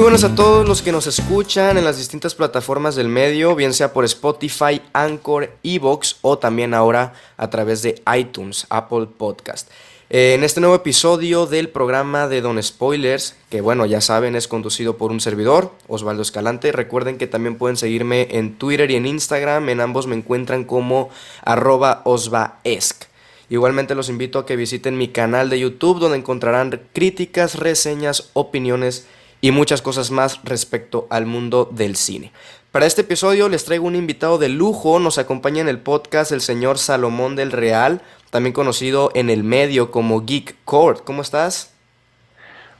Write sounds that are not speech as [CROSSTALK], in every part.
Muy buenas a todos los que nos escuchan en las distintas plataformas del medio, bien sea por Spotify, Anchor, Evox o también ahora a través de iTunes, Apple Podcast. Eh, en este nuevo episodio del programa de Don Spoilers, que bueno, ya saben, es conducido por un servidor, Osvaldo Escalante. Recuerden que también pueden seguirme en Twitter y en Instagram. En ambos me encuentran como arroba osvaesc. Igualmente los invito a que visiten mi canal de YouTube donde encontrarán críticas, reseñas, opiniones y muchas cosas más respecto al mundo del cine. Para este episodio les traigo un invitado de lujo, nos acompaña en el podcast el señor Salomón del Real, también conocido en el medio como Geek Court. ¿Cómo estás?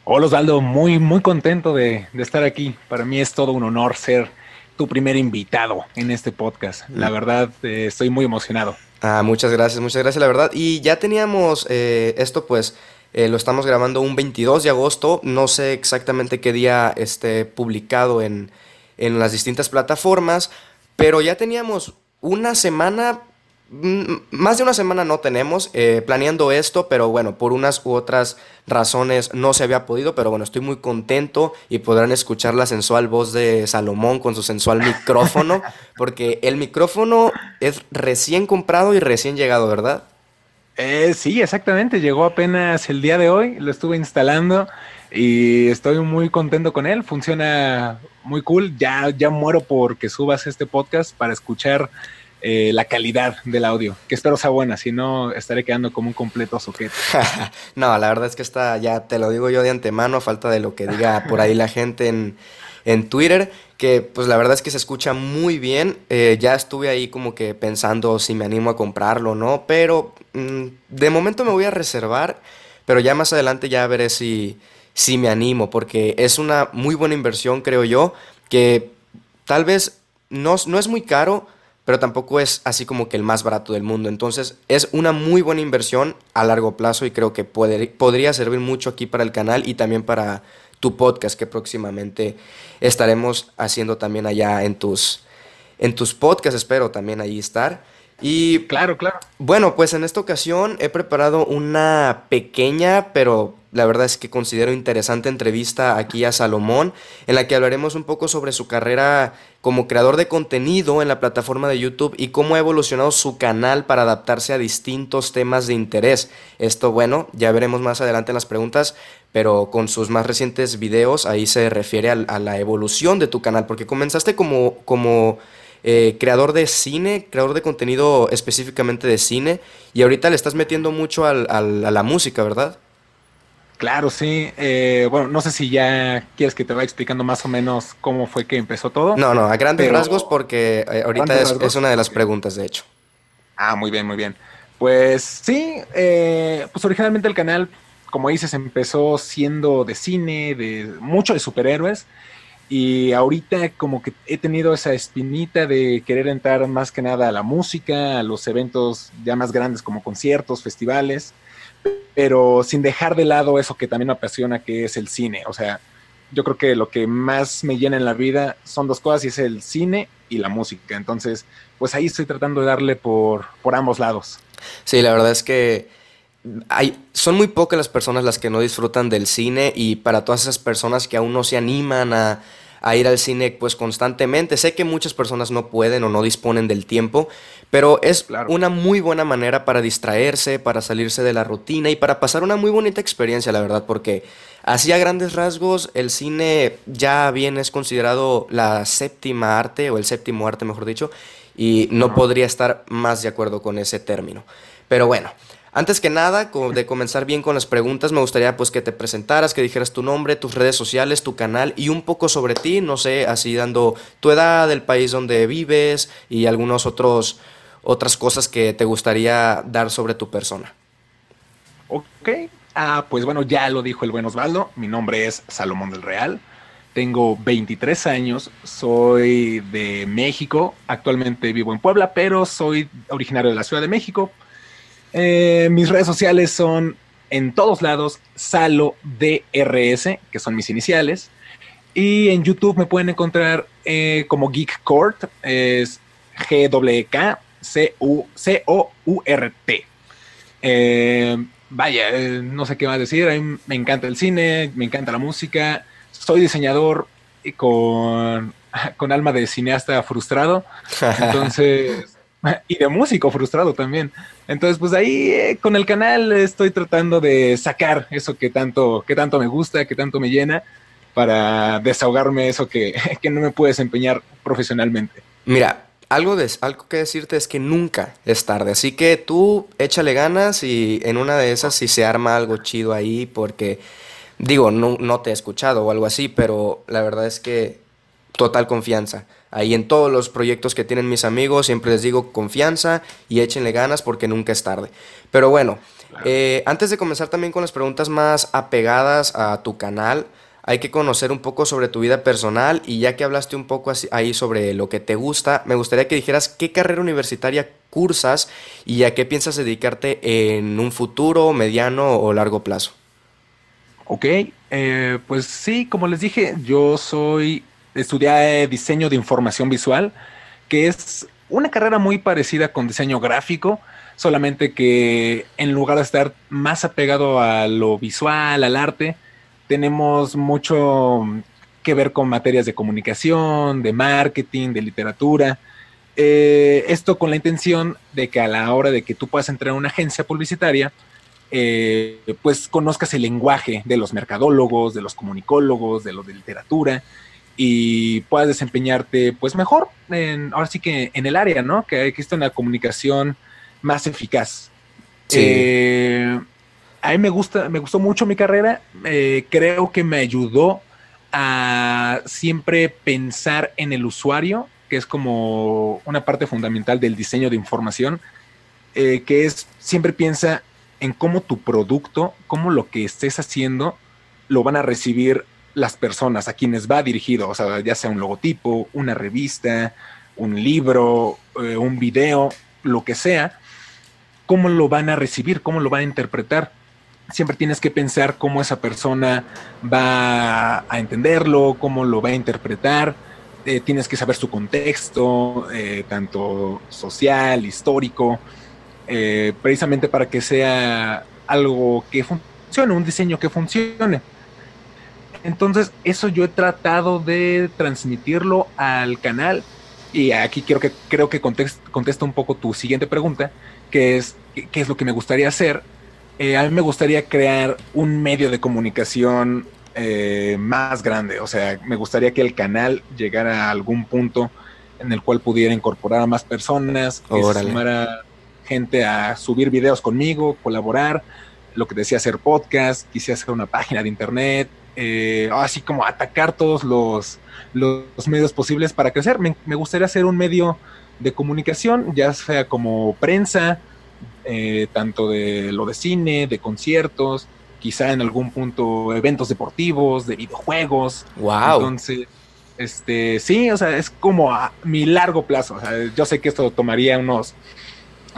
Hola Osvaldo, muy muy contento de, estar aquí. Para mí es todo un honor ser tu primer invitado en este podcast. La mm. verdad, eh, estoy muy emocionado. Ah, muchas gracias, muchas gracias, la verdad. Y ya teníamos eh, esto, pues, eh, lo estamos grabando un 22 de agosto. No sé exactamente qué día esté publicado en, en las distintas plataformas, pero ya teníamos una semana Mm, más de una semana no tenemos eh, planeando esto, pero bueno, por unas u otras razones no se había podido, pero bueno, estoy muy contento y podrán escuchar la sensual voz de Salomón con su sensual [LAUGHS] micrófono, porque el micrófono es recién comprado y recién llegado, ¿verdad? Eh, sí, exactamente, llegó apenas el día de hoy, lo estuve instalando y estoy muy contento con él, funciona muy cool, ya, ya muero porque subas este podcast para escuchar eh, la calidad del audio, que espero sea buena, si no estaré quedando como un completo soquete. [LAUGHS] no, la verdad es que está, ya te lo digo yo de antemano, falta de lo que diga por ahí la gente en, en Twitter, que pues la verdad es que se escucha muy bien, eh, ya estuve ahí como que pensando si me animo a comprarlo o no, pero mm, de momento me voy a reservar, pero ya más adelante ya veré si, si me animo, porque es una muy buena inversión, creo yo, que tal vez no, no es muy caro, pero tampoco es así como que el más barato del mundo. Entonces es una muy buena inversión a largo plazo y creo que podría servir mucho aquí para el canal y también para tu podcast que próximamente estaremos haciendo también allá en tus, en tus podcasts, espero también ahí estar. Y claro, claro. Bueno, pues en esta ocasión he preparado una pequeña, pero la verdad es que considero interesante entrevista aquí a Salomón, en la que hablaremos un poco sobre su carrera como creador de contenido en la plataforma de YouTube y cómo ha evolucionado su canal para adaptarse a distintos temas de interés. Esto, bueno, ya veremos más adelante en las preguntas, pero con sus más recientes videos ahí se refiere a, la evolución de tu canal, porque comenzaste como... como eh, creador de cine, creador de contenido específicamente de cine, y ahorita le estás metiendo mucho al, a la música, ¿verdad? Claro, sí. Eh, bueno, no sé si ya quieres que te vaya explicando más o menos cómo fue que empezó todo. No, no, a grandes rasgos porque eh, ahorita es, una de las preguntas, de hecho. Ah, muy bien, muy bien. Pues sí, pues originalmente el canal, como dices, empezó siendo de cine, de mucho de superhéroes. Y ahorita como que he tenido esa espinita de querer entrar más que nada a la música, a los eventos ya más grandes como conciertos, festivales, pero sin dejar de lado eso que también me apasiona, que es el cine. O sea, yo creo que lo que más me llena en la vida son dos cosas y es el cine y la música. Entonces, pues ahí estoy tratando de darle por, por ambos lados. Sí, la verdad es que hay, son muy pocas las personas las que no disfrutan del cine y para todas esas personas que aún no se animan a a ir al cine pues constantemente. Sé que muchas personas no pueden o no disponen del tiempo, pero es una muy buena manera para distraerse, para salirse de la rutina y para pasar una muy bonita experiencia, la verdad, porque así a grandes rasgos el cine ya bien es considerado la séptima arte o el séptimo arte, mejor dicho, y no podría estar más de acuerdo con ese término. Pero bueno, antes que nada, de comenzar bien con las preguntas, me gustaría pues que te presentaras, que dijeras tu nombre, tus redes sociales, tu canal y un poco sobre ti, no sé, así dando tu edad, el país donde vives y algunas otros otras cosas que te gustaría dar sobre tu persona. Ok, ah, pues bueno, ya lo dijo el buen Osvaldo, mi nombre es Salomón del Real, tengo 23 años, soy de México, actualmente vivo en Puebla, pero soy originario de la Ciudad de México eh, mis redes sociales son en todos lados Salo DRS, que son mis iniciales. Y en YouTube me pueden encontrar eh, como Geek Court, es G-W-K-C-O-U-R-T. Eh, vaya, no sé qué más decir, a mí me encanta el cine, me encanta la música, soy diseñador con, [LAUGHS] con alma de cineasta frustrado. [LAUGHS] Entonces, [LAUGHS] y de músico frustrado también. Entonces, pues ahí eh, con el canal estoy tratando de sacar eso que tanto, que tanto me gusta, que tanto me llena, para desahogarme eso que, [LAUGHS] que no me puedo desempeñar profesionalmente. Mira, algo, de, algo que decirte es que nunca es tarde. Así que tú échale ganas y en una de esas si se arma algo chido ahí, porque digo, no, no te he escuchado o algo así, pero la verdad es que total confianza. Ahí en todos los proyectos que tienen mis amigos siempre les digo confianza y échenle ganas porque nunca es tarde. Pero bueno, eh, antes de comenzar también con las preguntas más apegadas a tu canal, hay que conocer un poco sobre tu vida personal y ya que hablaste un poco ahí sobre lo que te gusta, me gustaría que dijeras qué carrera universitaria cursas y a qué piensas dedicarte en un futuro, mediano o largo plazo. Ok, eh, pues sí, como les dije, yo soy estudié diseño de información visual, que es una carrera muy parecida con diseño gráfico, solamente que en lugar de estar más apegado a lo visual, al arte, tenemos mucho que ver con materias de comunicación, de marketing, de literatura. Eh, esto con la intención de que a la hora de que tú puedas entrar a una agencia publicitaria, eh, pues conozcas el lenguaje de los mercadólogos, de los comunicólogos, de los de literatura y puedas desempeñarte pues mejor, en, ahora sí que en el área, ¿no? Que existe una comunicación más eficaz. Eh, a mí me gusta, me gustó mucho mi carrera, eh, creo que me ayudó a siempre pensar en el usuario, que es como una parte fundamental del diseño de información, eh, que es siempre piensa en cómo tu producto, cómo lo que estés haciendo, lo van a recibir las personas a quienes va dirigido, o sea, ya sea un logotipo, una revista, un libro, eh, un video, lo que sea, cómo lo van a recibir, cómo lo van a interpretar. Siempre tienes que pensar cómo esa persona va a entenderlo, cómo lo va a interpretar. Eh, tienes que saber su contexto, eh, tanto social, histórico, precisamente para que sea algo que funcione, un diseño que funcione. Entonces, eso yo he tratado de transmitirlo al canal. Y aquí quiero que, creo que contesta un poco tu siguiente pregunta, que es qué es lo que me gustaría hacer. Eh, a mí me gustaría crear un medio de comunicación eh, más grande. O sea, me gustaría que el canal llegara a algún punto en el cual pudiera incorporar a más personas, que se sumara gente a subir videos conmigo, colaborar, lo que decía hacer podcast, quisiera hacer una página de internet, eh, así como atacar todos los, los medios posibles para crecer. Me, gustaría hacer un medio de comunicación, ya sea como prensa, eh, tanto de lo de cine, de conciertos, quizá en algún punto eventos deportivos, de videojuegos. Wow. Entonces, este, sí, o sea, es como a mi largo plazo. yo sé que esto tomaría unos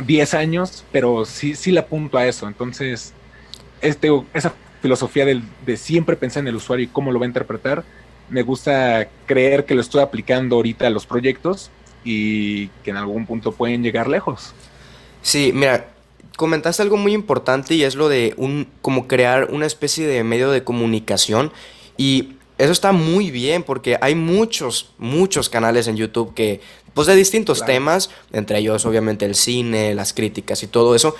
10 años, pero sí, sí le apunto a eso. Entonces, este, esa filosofía de siempre pensar en el usuario y cómo lo va a interpretar, me gusta creer que lo estoy aplicando ahorita a los proyectos y que en algún punto pueden llegar lejos. Sí, mira, comentaste algo muy importante y es lo de un como crear una especie de medio de comunicación y eso está muy bien porque hay muchos muchos canales en YouTube que pues de distintos temas, entre ellos obviamente el cine, las críticas y todo eso,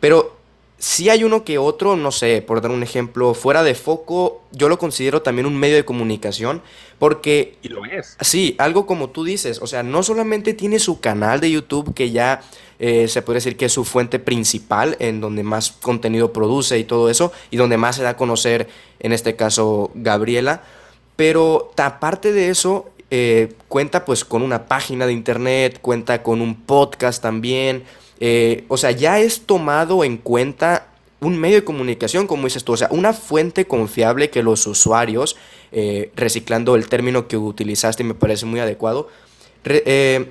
pero si hay uno que otro, no sé, por dar un ejemplo, fuera de foco, yo lo considero también un medio de comunicación, porque... Y lo es. Sí, algo como tú dices, o sea, no solamente tiene su canal de YouTube, que ya eh, se puede decir que es su fuente principal, en donde más contenido produce y todo eso, y donde más se da a conocer, en este caso, Gabriela, pero aparte de eso, eh, cuenta pues con una página de internet, cuenta con un podcast también, eh, o sea, ya es tomado en cuenta un medio de comunicación, como dices tú, o sea, una fuente confiable que los usuarios, eh, reciclando el término que utilizaste me parece muy adecuado, eh,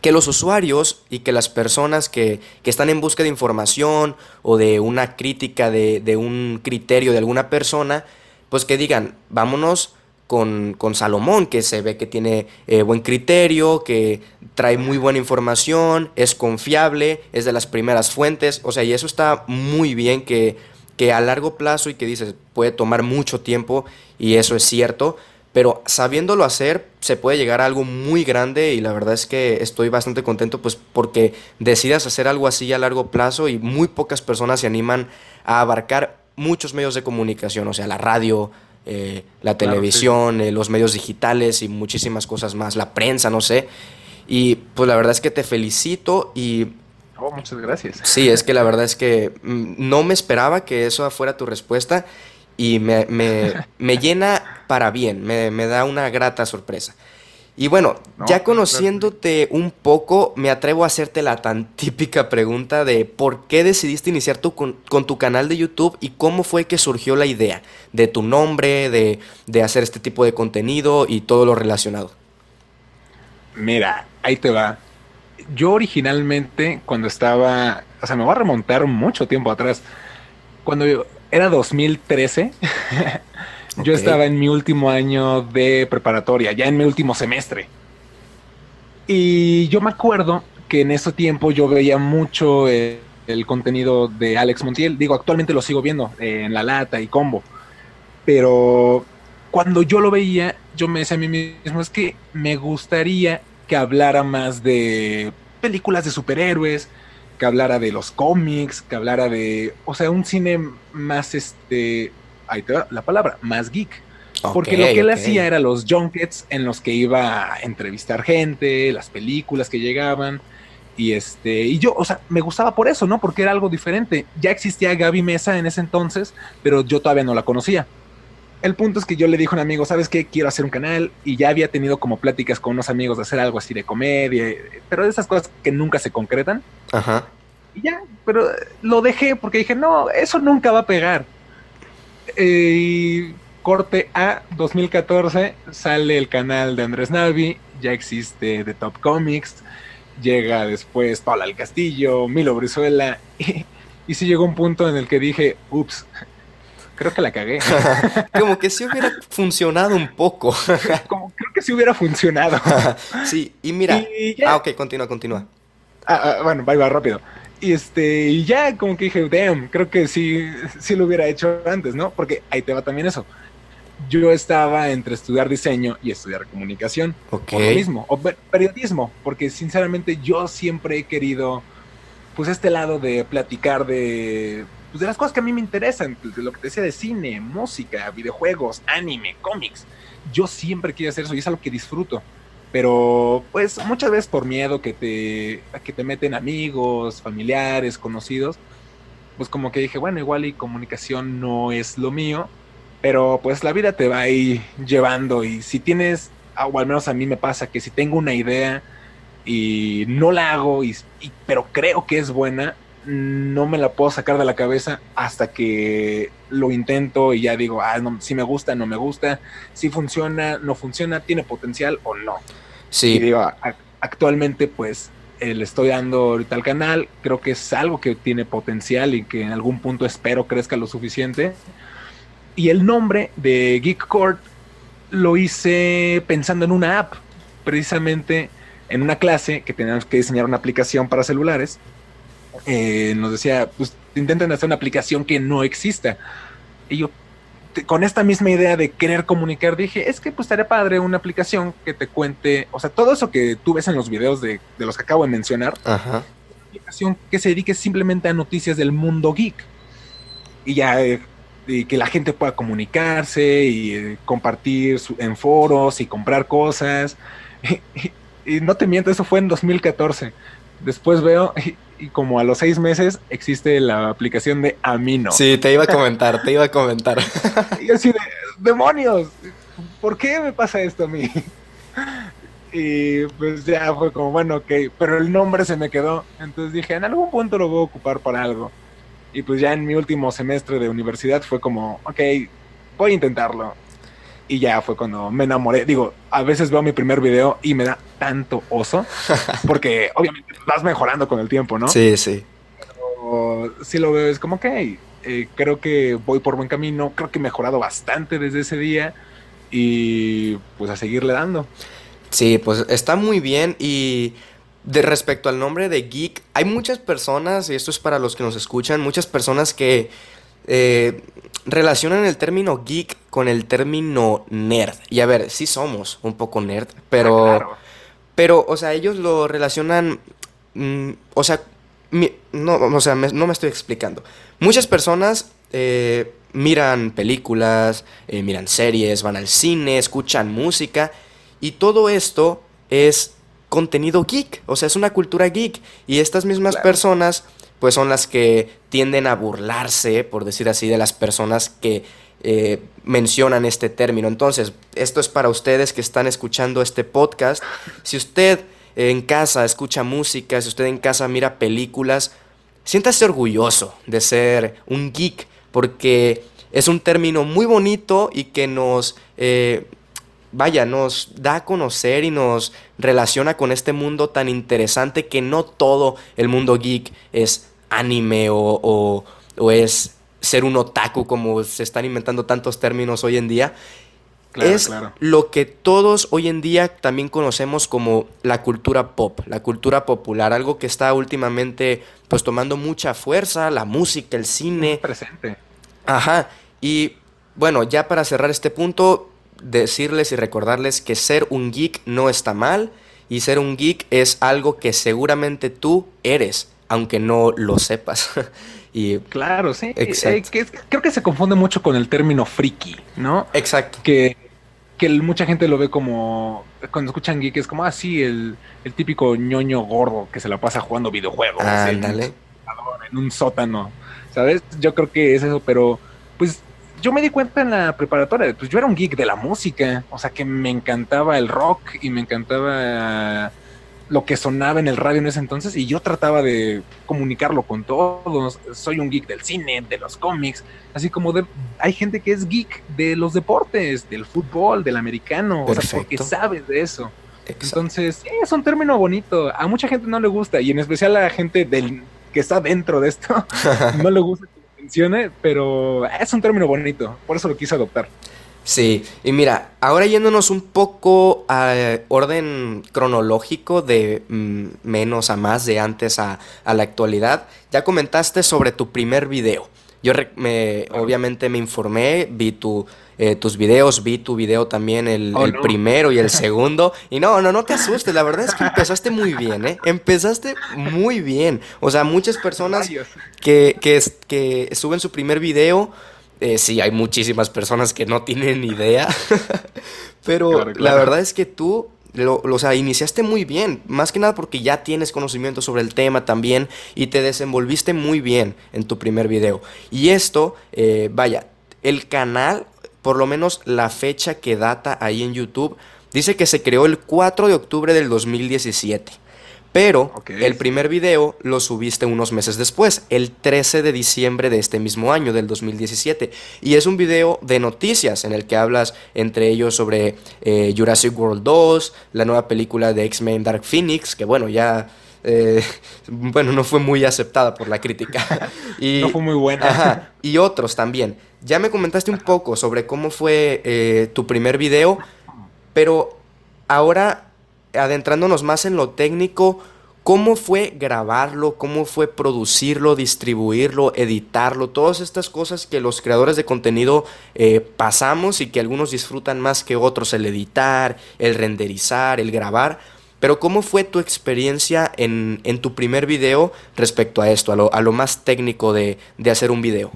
que los usuarios y que las personas que, están en busca de información o de una crítica de, de un criterio de alguna persona, pues que digan, vámonos con, Salomón, que se ve que tiene eh, buen criterio, que trae muy buena información, es confiable, es de las primeras fuentes, o sea, y eso está muy bien que, que a largo plazo y que dices puede tomar mucho tiempo y eso es cierto, pero sabiéndolo hacer se puede llegar a algo muy grande y la verdad es que estoy bastante contento pues porque decidas hacer algo así a largo plazo y muy pocas personas se animan a abarcar muchos medios de comunicación, o sea, la radio, eh, la televisión, eh, los medios digitales y muchísimas cosas más, la prensa, no sé. Y pues la verdad es que te felicito y... Oh, muchas gracias. Sí, es que la verdad es que mm, no me esperaba que eso fuera tu respuesta y me, me, [LAUGHS] llena para bien, me, me, da una grata sorpresa. Y bueno, ya conociéndote un poco, me atrevo a hacerte la tan [LAUGHS] típica pregunta de por qué decidiste iniciar tu, con, tu canal de YouTube y cómo fue que surgió la idea de tu nombre, de, de hacer este tipo de contenido y todo lo relacionado. Mira, ahí te va. Yo originalmente, cuando estaba, o sea, me voy a remontar mucho tiempo atrás. Cuando yo, era 2013. [LAUGHS] Yo estaba en mi último año de preparatoria, ya en mi último semestre. Y yo me acuerdo que en ese tiempo yo veía mucho el, contenido de Alex Montiel. Digo, actualmente lo sigo viendo eh, en La Lata y Combo. Pero cuando yo lo veía, yo me decía a mí mismo, es que me gustaría que hablara más de películas de superhéroes, que hablara de los cómics, que hablara de, o sea, un cine más, este, ahí te va la palabra, más geek. Porque lo que él hacía era los junkets en los que iba a entrevistar gente, las películas que llegaban. Y este, y yo, o sea, me gustaba por eso, ¿no? Porque era algo diferente. Ya existía Gaby Mesa en ese entonces, pero yo todavía no la conocía. El punto es que yo le dije a un amigo, ¿sabes qué? Quiero hacer un canal y ya había tenido como pláticas con unos amigos de hacer algo así de comedia, pero de esas cosas que nunca se concretan. Ajá. Y ya, pero lo dejé porque dije, no, eso nunca va a pegar. Eh, corte a 2014 sale el canal de Andrés Navi, ya existe The Top Comics, llega después Paula al Castillo, Milo Brizuela, y, [LAUGHS] y sí llegó un punto en el que dije, ups, creo que la cagué. [LAUGHS] Como que si hubiera funcionado un poco. [LAUGHS] Como creo que sí hubiera funcionado. sí, y mira. ah, ok, continúa, continúa. Ah, ah, bueno, va, va rápido. Y este, y ya como que dije, damn, creo que sí, sí lo hubiera hecho antes, ¿no? Porque ahí te va también eso. Yo estaba entre estudiar diseño y estudiar comunicación. Ok. O lo mismo, o periodismo, porque sinceramente yo siempre he querido, pues este lado de platicar de pues, de las cosas que a mí me interesan, pues, de lo que te decía de cine, música, videojuegos, anime, cómics. Yo siempre quiero hacer eso y es algo que disfruto. Pero pues muchas veces por miedo que te, que te meten amigos, familiares, conocidos, pues como que dije, bueno, igual y comunicación no es lo mío, pero pues la vida te va ahí llevando y si tienes, o al menos a mí me pasa que si tengo una idea y no la hago, y pero creo que es buena, no me la puedo sacar de la cabeza hasta que lo intento y ya digo, ah, no, si me gusta, no me gusta, si funciona, no funciona, tiene potencial o no. Sí. Y digo, actualmente pues le estoy dando ahorita al canal, creo que es algo que tiene potencial y que en algún punto espero crezca lo suficiente. Y el nombre de Geek Court lo hice pensando en una app, precisamente en una clase que teníamos que diseñar una aplicación para celulares eh, nos decía, pues intenten hacer una aplicación que no exista. Y yo, con esta misma idea de querer comunicar, dije, es que pues estaría padre una aplicación que te cuente, o sea, todo eso que tú ves en los videos de, los que acabo de mencionar, Ajá. una aplicación que se dedique simplemente a noticias del mundo geek. Y ya eh, y que la gente pueda comunicarse y eh, compartir en foros y comprar cosas. [LAUGHS] Y, y, no te miento, eso fue en 2014. Después veo, y como a los seis meses existe la aplicación de Amino. Sí, te iba a comentar, te iba a comentar. [LAUGHS] y así de, demonios, ¿por qué me pasa esto a mí? Y pues ya fue como, bueno, ok, pero el nombre se me quedó. Entonces dije, en algún punto lo voy a ocupar para algo. Y pues ya en mi último semestre de universidad fue como, ok, voy a intentarlo. Y ya fue cuando me enamoré. Digo, a veces veo mi primer video y me da tanto oso, porque [LAUGHS] obviamente vas mejorando con el tiempo, ¿no? Sí, sí. Pero si lo veo, es como que eh, creo que voy por buen camino, creo que he mejorado bastante desde ese día y pues a seguirle dando. Sí, pues está muy bien y de respecto al nombre de geek, hay muchas personas, y esto es para los que nos escuchan, muchas personas que eh, relacionan el término geek con el término nerd. Y a ver, sí somos un poco nerd, pero... Ah, claro. Pero, o sea, ellos lo relacionan... mm, o sea, mi- no, o sea, me- no me estoy explicando. Muchas personas eh, miran películas, eh, miran series, van al cine, escuchan música y todo esto es contenido geek, o sea, es una cultura geek y estas mismas Claro. personas pues son las que tienden a burlarse, por decir así, de las personas que eh, mencionan este término. Entonces, esto es para ustedes que están escuchando este podcast. Si usted eh, en casa escucha música, si usted en casa mira películas, siéntase orgulloso de ser un geek, porque es un término muy bonito y que nos, eh, vaya, nos da a conocer y nos relaciona con este mundo tan interesante que no todo el mundo geek es anime o, o- o es ser un otaku como se están inventando tantos términos hoy en día. Claro, es claro. lo que todos hoy en día también conocemos como la cultura pop, la cultura popular, algo que está últimamente pues tomando mucha fuerza, la música, el cine, Presente. Ajá. Y bueno, ya para cerrar este punto, decirles y recordarles que ser un geek no está mal y ser un geek es algo que seguramente tú eres, aunque no lo sepas. [LAUGHS] y Claro, sí. Eh, que creo que se confunde mucho con el término friki, ¿no? exacto. Que, que mucha gente lo ve como, cuando escuchan geek, es como, ah, sí, el, el típico ñoño gordo que se la pasa jugando videojuegos. en- Ándale. en un sótano, ¿sabes? Yo creo que es eso, pero pues yo me di cuenta en la preparatoria, pues yo era un geek de la música, o sea que me encantaba el rock y me encantaba lo que sonaba en el radio en ese entonces y yo trataba de comunicarlo con todos. Soy un geek del cine, de los cómics, así como de hay gente que es geek de los deportes, del fútbol, del americano, o sea, porque Perfecto. sabe de eso. exacto. Entonces, sí, es un término bonito. A mucha gente no le gusta, y en especial a la gente del, que está dentro de esto, [LAUGHS] no le gusta que lo mencione, pero es un término bonito. Por eso lo quise adoptar. Sí, y mira, ahora yéndonos un poco a orden cronológico de mm, menos a más, de antes a, a la actualidad, ya comentaste sobre tu primer video. Yo re- me, obviamente me informé, vi tu, eh, tus videos, vi tu video también, el, Oh, el no. primero y el [LAUGHS] segundo. Y no, no, no te asustes, la verdad es que empezaste muy bien, ¿eh? Empezaste muy bien. O sea, muchas personas que, que, que suben su primer video. Eh, sí, hay muchísimas personas que no tienen idea. [LAUGHS] Pero Claro, la verdad es que tú, lo, lo- o sea, iniciaste muy bien. Más que nada porque ya tienes conocimiento sobre el tema también y te desenvolviste muy bien en tu primer video. Y esto, eh, vaya, el canal, por lo menos la fecha que data ahí en YouTube, dice que se creó el 4 de octubre del 2017. Pero el primer video lo subiste unos meses después, el 13 de diciembre de este mismo año, del 2017. Y es un video de noticias en el que hablas entre ellos sobre eh, Jurassic World 2, la nueva película de X-Men Dark Phoenix, que bueno, ya... eh, [LAUGHS] bueno, no fue muy aceptada por la crítica. [LAUGHS] y, No fue muy buena. Ajá, y otros también. Ya me comentaste un poco sobre cómo fue eh, tu primer video, pero ahora adentrándonos más en lo técnico, ¿cómo fue grabarlo? ¿Cómo fue producirlo, distribuirlo, editarlo? Todas estas cosas que los creadores de contenido eh, pasamos y que algunos disfrutan más que otros, el editar, el renderizar, el grabar. Pero ¿cómo fue tu experiencia en, en tu primer video respecto a esto, a lo, a lo más técnico de, de hacer un video?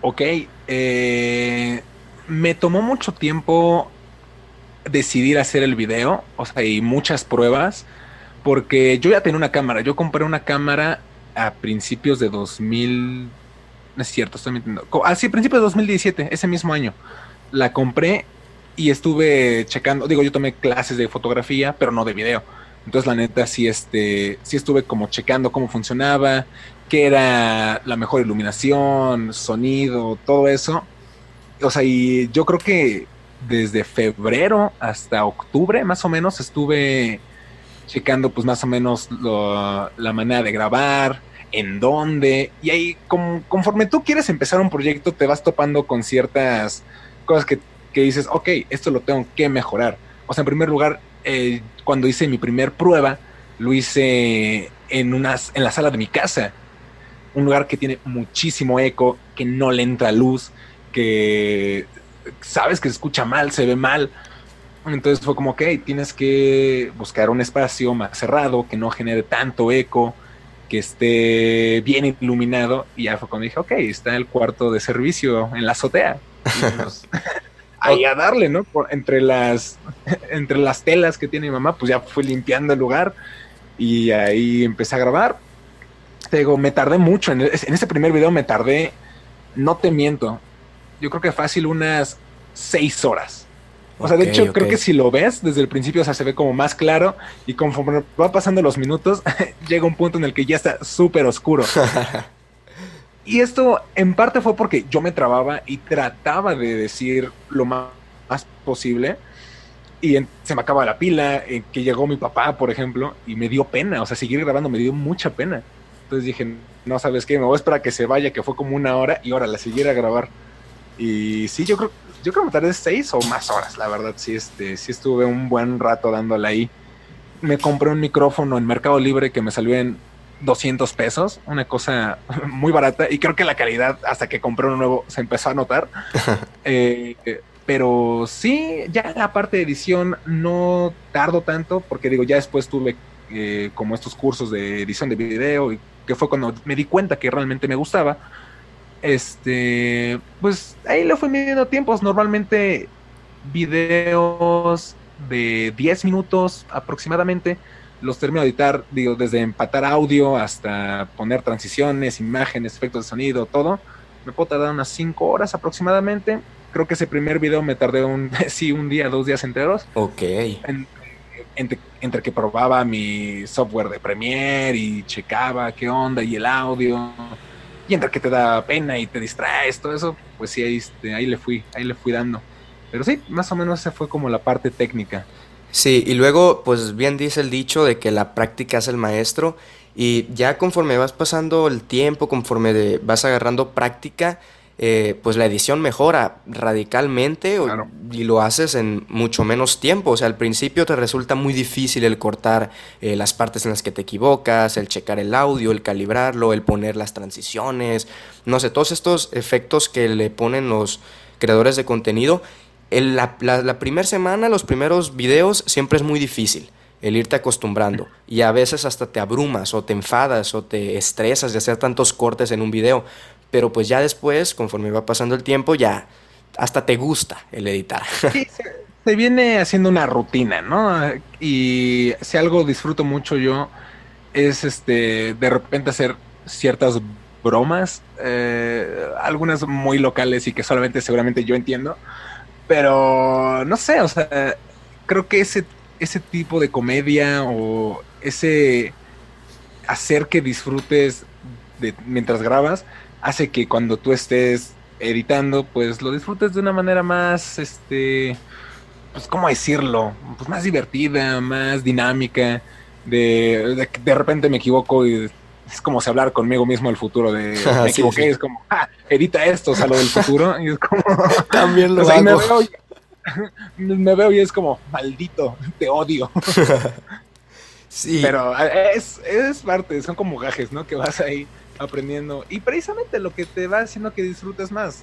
Ok, eh, me tomó mucho tiempo decidir hacer el video, o sea, y muchas pruebas, porque yo ya tenía una cámara, yo compré una cámara a principios de 2000, no es cierto, estoy mintiendo, Co- ah, principios de 2017, ese mismo año, la compré y estuve checando, digo, yo tomé clases de fotografía, pero no de video, entonces la neta sí, este, sí estuve como checando cómo funcionaba, qué era la mejor iluminación, sonido, todo eso. O sea, y yo creo que desde febrero hasta octubre, más o menos, estuve checando pues más o menos la manera de grabar, en dónde, y ahí com- conforme tú quieres empezar un proyecto te vas topando con ciertas cosas que, que dices, ok, esto lo tengo que mejorar. O sea, en primer lugar, eh, cuando hice mi primer prueba, lo hice en, unas, en la sala de mi casa. un lugar que tiene muchísimo eco, que no le entra luz, que sabes que se escucha mal, se ve mal. Entonces fue como, ok, tienes que buscar un espacio más cerrado, que no genere tanto eco, que esté bien iluminado. Y ya fue cuando dije, ok, está el cuarto de servicio en la azotea. [LAUGHS] Pues, ahí a darle, ¿no? entre, las, [LAUGHS] entre las telas que tiene mi mamá, pues ya fui limpiando el lugar y ahí empecé a grabar. Te digo, me tardé mucho. En, en ese primer video me tardé, no te miento, yo creo que fácil unas seis horas. O sea, de hecho, creo que si lo ves desde el principio, o sea, se ve como más claro y conforme va pasando los minutos, [LAUGHS] llega un punto en el que ya está súper oscuro. [LAUGHS] y esto en parte fue porque yo me trababa y trataba de decir lo más, posible y se me acaba la pila, que llegó mi papá, por ejemplo, y me dio pena, o sea, seguir grabando me dio mucha pena. Entonces dije, no sabes qué, me voy a esperar a que se vaya, que fue como una hora, y ahora la siguiera a grabar. Y sí, yo creo, yo creo que me tardé seis o más horas, la verdad, sí, este, sí estuve un buen rato dándole ahí. Me compré un micrófono en Mercado Libre que me salió en 200 pesos, una cosa [LAUGHS] muy barata, y creo que la calidad, hasta que compré uno nuevo, se empezó a notar. [LAUGHS] eh, pero sí, ya aparte de edición, no tardo tanto, porque digo, ya después tuve eh, como estos cursos de edición de video, y que fue cuando me di cuenta que realmente me gustaba este, pues ahí le fui midiendo tiempos. Normalmente videos de 10 minutos aproximadamente. Los termino de editar, digo, desde empatar audio hasta poner transiciones, imágenes, efectos de sonido, todo. Me puedo tardar unas 5 horas aproximadamente. Creo que ese primer video me tardé un, [LAUGHS] sí, un día, dos días enteros. Ok. entre, entre, que probaba mi software de Premiere y checaba qué onda y el audio y entre que te da pena y te distraes, todo eso, pues sí, ahí, este, ahí le fui, ahí le fui dando. Pero sí, más o menos esa fue como la parte técnica. Sí, y luego, pues bien dice el dicho de que la práctica es el maestro. Y ya conforme vas pasando el tiempo, conforme vas agarrando práctica, eh, pues la edición mejora radicalmente y lo haces en mucho menos tiempo. O sea, al principio te resulta muy difícil el cortar eh, las partes en las que te equivocas, el checar el audio, el calibrarlo, el poner las transiciones, no sé, todos estos efectos que le ponen los creadores de contenido. la, la primera semana, los primeros videos, siempre es muy difícil el irte acostumbrando. Y a veces hasta te abrumas o te enfadas o te estresas de hacer tantos cortes en un video pero pues ya después, conforme va pasando el tiempo, ya hasta te gusta el editar. Sí, [LAUGHS] se, viene haciendo una rutina, ¿no? Y si algo disfruto mucho yo es este de repente hacer ciertas bromas, eh, algunas muy locales y que solamente seguramente yo entiendo, pero no sé, o sea, creo que ese, ese tipo de comedia o ese hacer que disfrutes de, mientras grabas, hace que cuando tú estés editando, pues lo disfrutes de una manera más, este, pues, ¿cómo decirlo? Pues más divertida, más dinámica. De, de, repente me equivoco y es como si hablar conmigo mismo el futuro de [LAUGHS] me equivoqué, es como, ah, edita esto, o sea, lo del futuro, y es como, [LAUGHS] también lo [LAUGHS] hago. Me veo, y, me veo y es como, maldito, te odio. sí. Pero eh, es, es parte, son como gajes, ¿no? Que vas ahí aprendiendo. Y precisamente lo que te va haciendo que disfrutes más.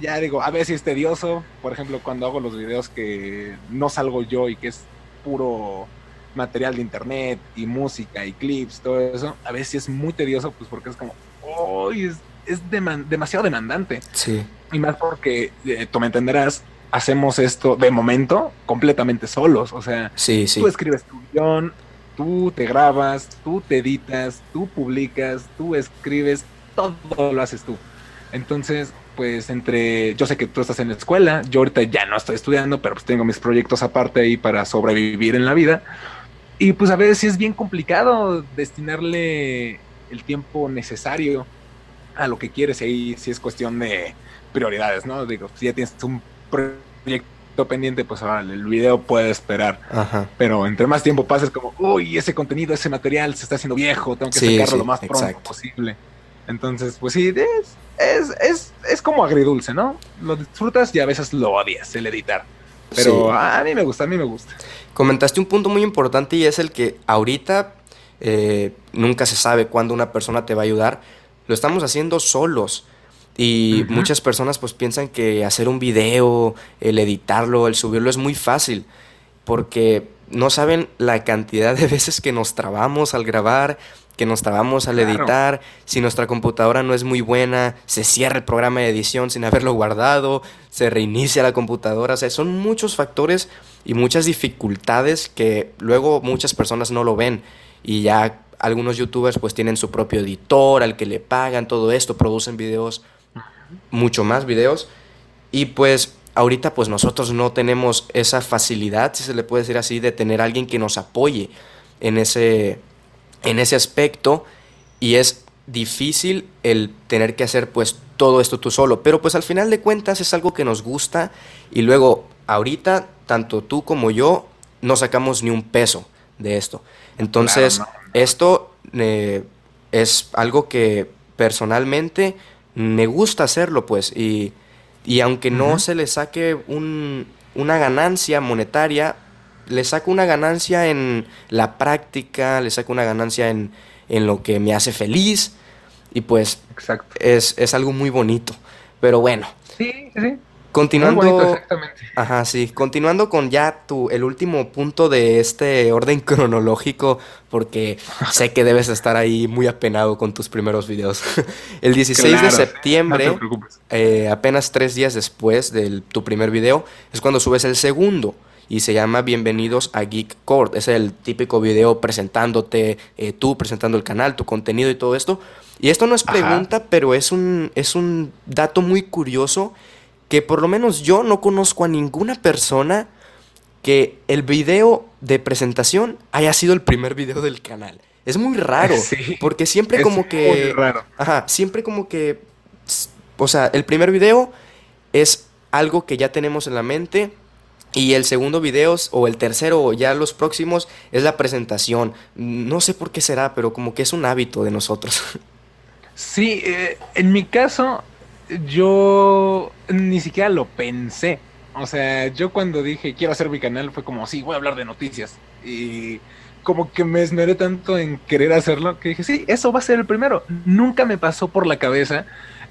Ya digo, a veces es tedioso. Por ejemplo, cuando hago los videos que no salgo yo y que es puro material de internet y música y clips, todo eso, a veces es muy tedioso, pues porque es como, oh, es, es demasiado demandante. Sí. Y más porque, eh, tú me entenderás, hacemos esto de momento completamente solos. O sea, sí, sí. tú escribes tu guion, tú te grabas, tú te editas, tú publicas, tú escribes, todo lo haces tú. Entonces, pues entre, yo sé que tú estás en la escuela, yo ahorita ya no estoy estudiando, pero pues tengo mis proyectos aparte ahí para sobrevivir en la vida. Y pues a veces sí es bien complicado destinarle el tiempo necesario a lo que quieres. Ahí sí es cuestión de prioridades, ¿no? Digo, si ya tienes un proyecto pendiente, pues ahora el video puede esperar. Pero entre más tiempo pases, como, uy, ese contenido, ese material se está haciendo viejo, tengo que sacarlo lo más pronto posible. Entonces, pues sí, es, es, es, como agridulce, ¿no? Lo disfrutas y a veces lo odias, el editar. Pero a mí me gusta, a mí me gusta. Comentaste un punto muy importante y es el que ahorita eh, nunca se sabe cuándo una persona te va a ayudar, lo estamos haciendo solos. Y muchas personas pues piensan que hacer un video, el editarlo, el subirlo es muy fácil, porque no saben la cantidad de veces que nos trabamos al grabar, que nos trabamos al editar, si nuestra computadora no es muy buena, se cierra el programa de edición sin haberlo guardado, se reinicia la computadora, o sea, son muchos factores y muchas dificultades que luego muchas personas no lo ven. Y ya algunos youtubers pues tienen su propio editor al que le pagan todo esto, producen videos, mucho más videos. Y pues ahorita pues nosotros no tenemos esa facilidad, si se le puede decir así, de tener alguien que nos apoye en ese, en ese aspecto. Y es difícil el tener que hacer pues todo esto tú solo, pero pues al final de cuentas es algo que nos gusta. Y luego ahorita tanto tú como yo no sacamos ni un peso de esto. Entonces, esto eh, es algo que personalmente me gusta hacerlo pues y y aunque no se le saque una ganancia monetaria, le saco una ganancia en la práctica, le saco una ganancia en, lo que me hace feliz. Y pues Es, es algo muy bonito. Pero bueno. Sí, sí. Continuando, Ajá, sí. Continuando con ya tu, el último punto de este orden [LAUGHS] cronológico, porque sé que debes estar ahí muy apenado con tus primeros videos. [LAUGHS] el 16 de septiembre, eh, apenas tres días después de tu primer video, es cuando subes el segundo y se llama Bienvenidos a Geek Court. Es el típico video presentándote, eh, tú presentando el canal, tu contenido y todo esto. Y esto no es pregunta, pero es un, es un dato muy curioso que por lo menos yo no conozco a ninguna persona que el video de presentación haya sido el primer video del canal. Es muy raro, [LAUGHS] porque siempre como que... Muy raro. Ajá, siempre como que... O sea, el primer video es algo que ya tenemos en la mente y el segundo video o el tercero o ya los próximos es la presentación. No sé por qué será, pero como que es un hábito de nosotros. [LAUGHS] Sí, eh, en mi caso yo ni siquiera lo pensé. O sea, yo cuando dije quiero hacer mi canal fue como, sí, voy a hablar de noticias. Y como que me esmeré tanto en querer hacerlo que dije, sí, eso va a ser el primero. Nunca me pasó por la cabeza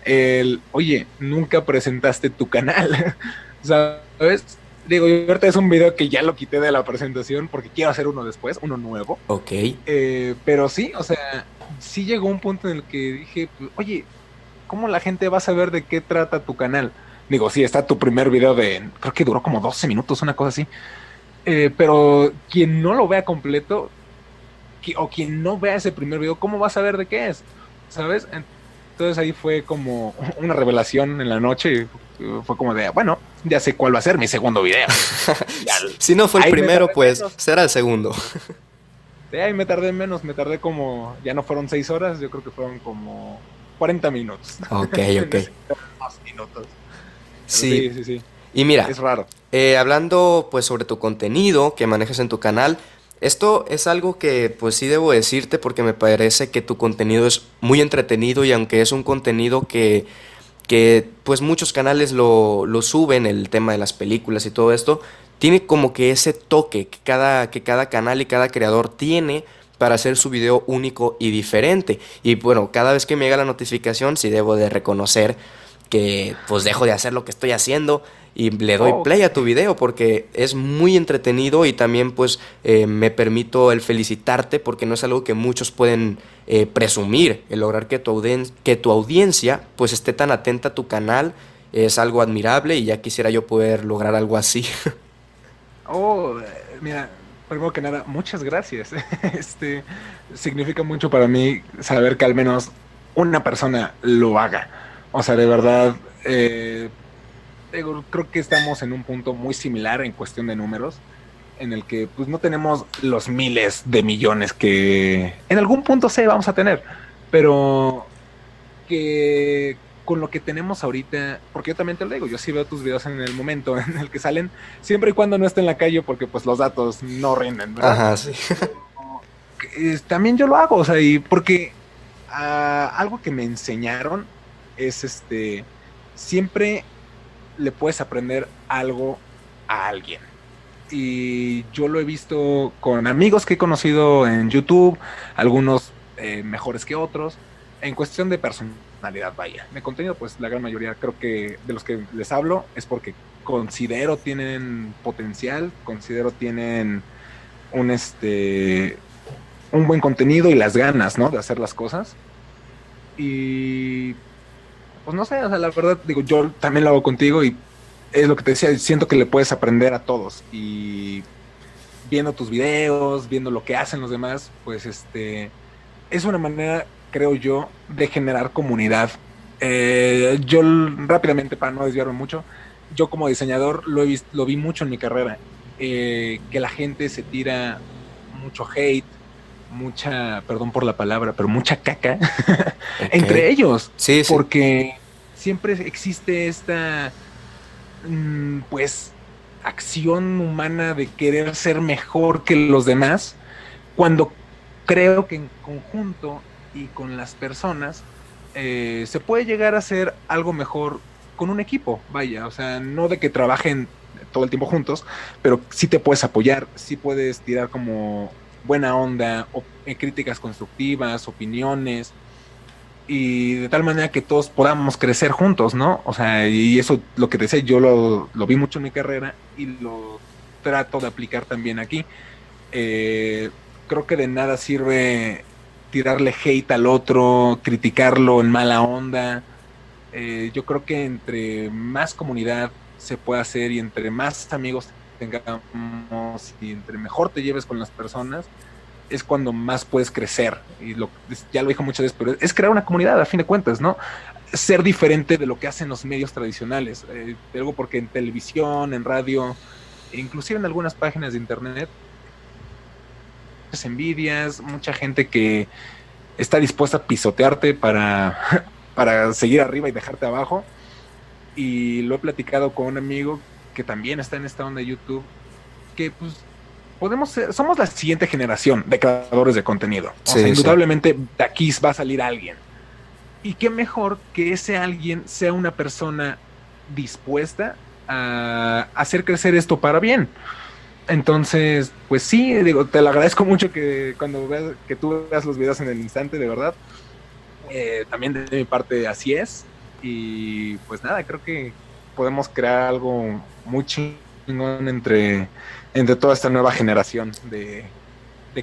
el, oye, nunca presentaste tu canal. [LAUGHS] ¿Sabes? Digo, ahorita es un video que ya lo quité de la presentación porque quiero hacer uno después, uno nuevo. Ok. Eh, pero sí, o sea, sí llegó un punto en el que dije, oye, ¿cómo la gente va a saber de qué trata tu canal? Digo, sí, está tu primer video de, creo que duró como 12 minutos, una cosa así. Eh, pero quien no lo vea completo, o quien no vea ese primer video, ¿cómo va a saber de qué es? ¿Sabes? Entonces ahí fue como [LAUGHS] una revelación en la noche. Fue como de, bueno, ya sé cuál va a ser mi segundo video. [LAUGHS] si no fue el primero, pues será el segundo. De ahí me tardé menos, me tardé como, ya no fueron seis horas, yo creo que fueron como 40 minutos. Ok, [LAUGHS] ok. minutos. Sí. sí, sí, Y mira, es raro. Eh, hablando pues sobre tu contenido que manejas en tu canal, esto es algo que pues sí debo decirte porque me parece que tu contenido es muy entretenido y aunque es un contenido que, que pues muchos canales lo, lo suben, el tema de las películas y todo esto, tiene como que ese toque que cada, que cada canal y cada creador tiene para hacer su video único y diferente. Y bueno, cada vez que me llega la notificación, sí debo de reconocer que pues dejo de hacer lo que estoy haciendo y le doy play a tu video porque es muy entretenido y también pues eh, me permito el felicitarte porque no es algo que muchos pueden eh, presumir, el lograr que tu, que tu audiencia pues esté tan atenta a tu canal es algo admirable y ya quisiera yo poder lograr algo así. [LAUGHS] Oh, mira, primero que nada, muchas gracias. [LAUGHS] Este significa mucho para mí saber que al menos una persona lo haga. O sea, de verdad, eh, creo que estamos en un punto muy similar en cuestión de números, en el que pues no tenemos los miles de millones que en algún punto sé vamos a tener, pero que con lo que tenemos ahorita, porque yo también te lo digo, yo sí veo tus videos en el momento [LAUGHS] en el que salen, siempre y cuando no esté en la calle, porque pues los datos no rinden, ¿verdad? Ajá, sí. También yo lo hago, o sea, y porque ah, algo que me enseñaron es este, siempre le puedes aprender algo a alguien. Y yo lo he visto con amigos que he conocido en YouTube, algunos eh, mejores que otros, en cuestión de personalidad, vaya. De contenido, pues la gran mayoría creo que de los que les hablo es porque considero tienen potencial, considero tienen un este un buen contenido y las ganas, ¿no? De hacer las cosas. Y pues no sé, o sea, la verdad, digo, yo también lo hago contigo y es lo que te decía, siento que le puedes aprender a todos y viendo tus videos, viendo lo que hacen los demás, pues este es una manera, creo yo, de generar comunidad. Eh, yo rápidamente, para no desviarme mucho, yo como diseñador lo, he visto, lo vi mucho en mi carrera, eh, que la gente se tira mucho hate, mucha, perdón por la palabra, pero mucha caca [LAUGHS] entre ellos. Sí, Porque siempre existe esta, mm, pues, acción humana de querer ser mejor que los demás, cuando creo que en conjunto y con las personas eh, se puede llegar a hacer algo mejor con un equipo, vaya, o sea, no de que trabajen todo el tiempo juntos, pero sí te puedes apoyar, sí puedes tirar como buena onda, o, eh, críticas constructivas, opiniones, y de tal manera que todos podamos crecer juntos, ¿no? O sea, y eso lo que te decía, yo lo, vi mucho en mi carrera y lo trato de aplicar también aquí. Eh, creo que de nada sirve tirarle hate al otro, criticarlo en mala onda. Eh, yo creo que entre más comunidad se puede hacer y entre más amigos tengamos y entre mejor te lleves con las personas, es cuando más puedes crecer. Y lo, ya lo dijo muchas veces, pero es crear una comunidad, a fin de cuentas, ¿no? Ser diferente de lo que hacen los medios tradicionales. Eh, algo porque en televisión, en radio, e inclusive en algunas páginas de internet, envidias, mucha gente que está dispuesta a pisotearte para, [LAUGHS] para seguir arriba y dejarte abajo. Y lo he platicado con un amigo que también está en esta onda de YouTube, que pues podemos ser, somos la siguiente generación de creadores de contenido. O sea, indudablemente de aquí va a salir alguien. Y qué mejor que ese alguien sea una persona dispuesta a hacer crecer esto para bien. Entonces, pues sí, digo, te lo agradezco mucho que cuando veas, que tú veas los videos en el instante, de verdad. Eh, también de mi parte así es. Y pues nada, creo que podemos crear algo muy chingón entre, entre toda esta nueva generación de,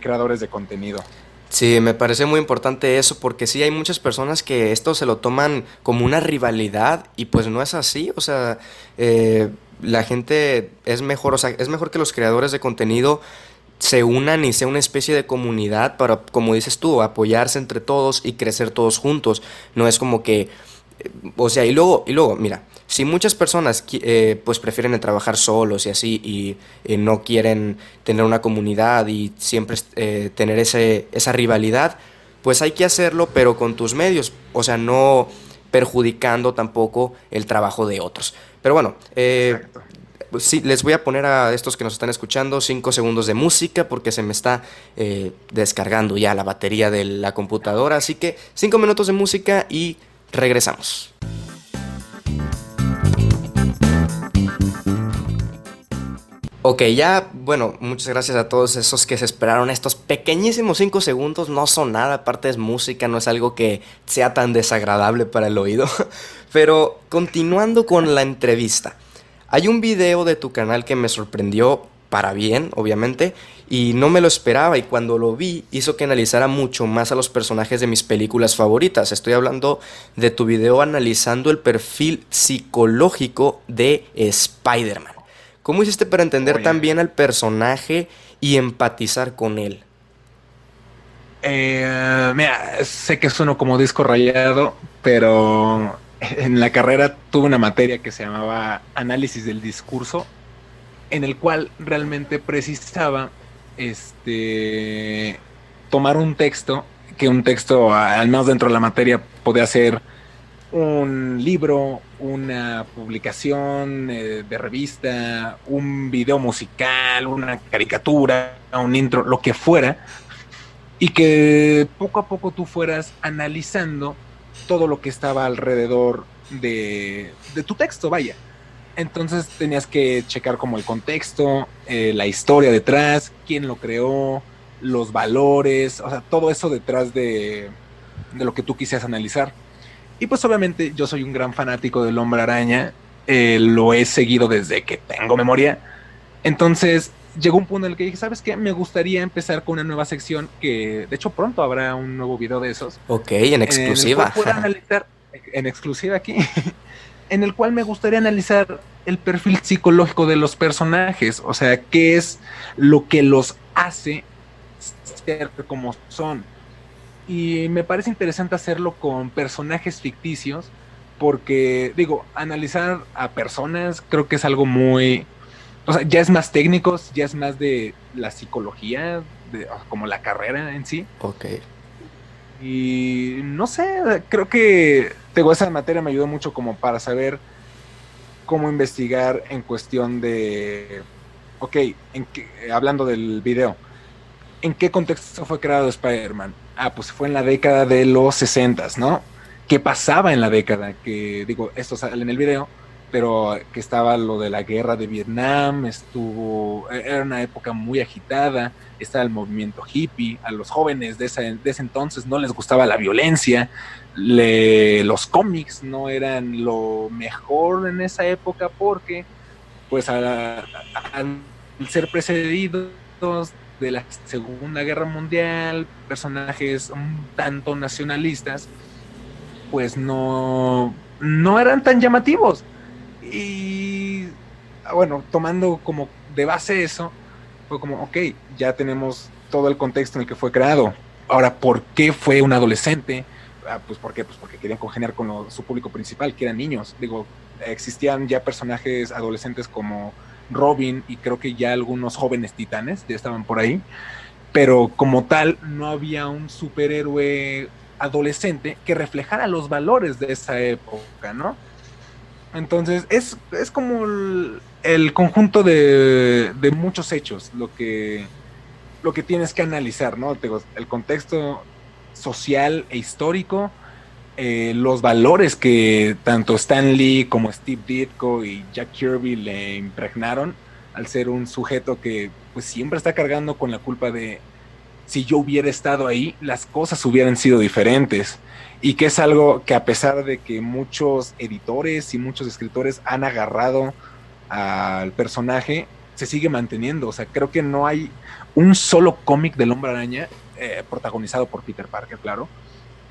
creadores de contenido. Sí, me parece muy importante eso porque sí hay muchas personas que esto se lo toman como una rivalidad y pues no es así, o sea, eh, la gente es mejor, o sea, es mejor que los creadores de contenido se unan y sea una especie de comunidad para, como dices tú, apoyarse entre todos y crecer todos juntos. No es como que, eh, o sea, y luego, y luego, mira, si muchas personas eh, pues prefieren trabajar solos y así y, no quieren tener una comunidad y siempre eh, tener ese, esa rivalidad, pues hay que hacerlo pero con tus medios, o sea, no perjudicando tampoco el trabajo de otros. Pero bueno, eh, sí, les voy a poner a estos que nos están escuchando cinco segundos de música porque se me está descargando ya la batería de la computadora, así que cinco minutos de música y regresamos. Ok, ya, bueno, muchas gracias a todos esos que se esperaron estos pequeñísimos 5 segundos. No son nada, aparte es música, no es algo que sea tan desagradable para el oído. [LAUGHS] Pero continuando con la entrevista, hay un video de tu canal que me sorprendió para bien, obviamente, y no me lo esperaba y cuando lo vi hizo que analizara mucho más a los personajes de mis películas favoritas. Estoy hablando de tu video analizando el perfil psicológico de Spider-Man. ¿Cómo hiciste para entender tan bien al personaje y empatizar con él? Eh, mira, sé que sueno como disco rayado, pero en la carrera tuve una materia que se llamaba análisis del discurso, en el cual realmente precisaba este tomar un texto, que un texto, al menos dentro de la materia, podía ser un libro, una publicación eh, de revista, un video musical, una caricatura, un intro, lo que fuera, y que poco a poco tú fueras analizando todo lo que estaba alrededor de, tu texto, vaya. Entonces tenías que checar como el contexto, eh, la historia detrás, quién lo creó, los valores, o sea, todo eso detrás de, lo que tú quisieras analizar. Y pues obviamente yo soy un gran fanático del hombre araña, eh, lo he seguido desde que tengo memoria. Entonces llegó un punto en el que dije, ¿sabes qué? Me gustaría empezar con una nueva sección que de hecho pronto habrá un nuevo video de esos. Ok, en exclusiva. En, analizar, en exclusiva aquí, [LAUGHS] en el cual me gustaría analizar el perfil psicológico de los personajes, o sea, qué es lo que los hace ser como son y me parece interesante hacerlo con personajes ficticios, porque, digo, analizar a personas creo que es algo muy... O sea, ya es más técnico, ya es más de la psicología, de, como la carrera en sí. Ok. Y no sé, creo que digo, esa materia me ayudó mucho como para saber cómo investigar en cuestión de, ok, en hablando del video, ¿en qué contexto fue creado Spider-Man? ah, pues fue en la década de los 60, ¿no? ¿Qué pasaba en la década? Que digo, esto sale en el video, pero que estaba lo de la guerra de Vietnam, estuvo, era una época muy agitada, estaba el movimiento hippie, a los jóvenes de ese, de ese entonces no les gustaba la violencia, los cómics no eran lo mejor en esa época porque, pues, al ser precedidos de la Segunda Guerra Mundial, personajes un tanto nacionalistas, pues no, no eran tan llamativos. Y bueno, tomando como de base eso, fue como, ok, ya tenemos todo el contexto en el que fue creado. Ahora, ¿por qué fue un adolescente? Ah, pues ¿por qué? Pues porque querían congeniar con su público principal, que eran niños. Digo, existían ya personajes adolescentes como Robin y creo que ya algunos jóvenes titanes ya estaban por ahí, pero como tal no había un superhéroe adolescente que reflejara los valores de esa época, ¿no? Entonces es, es como el, conjunto de, de, muchos hechos lo que, lo que tienes que analizar, ¿no? El contexto social e histórico, eh, los valores que tanto Stan Lee como Steve Ditko y Jack Kirby le impregnaron al ser un sujeto que pues siempre está cargando con la culpa de si yo hubiera estado ahí, las cosas hubieran sido diferentes. Y que es algo que a pesar de que muchos editores y muchos escritores han agarrado al personaje, se sigue manteniendo. O sea, creo que no hay un solo cómic del hombre araña, eh, protagonizado por Peter Parker, claro,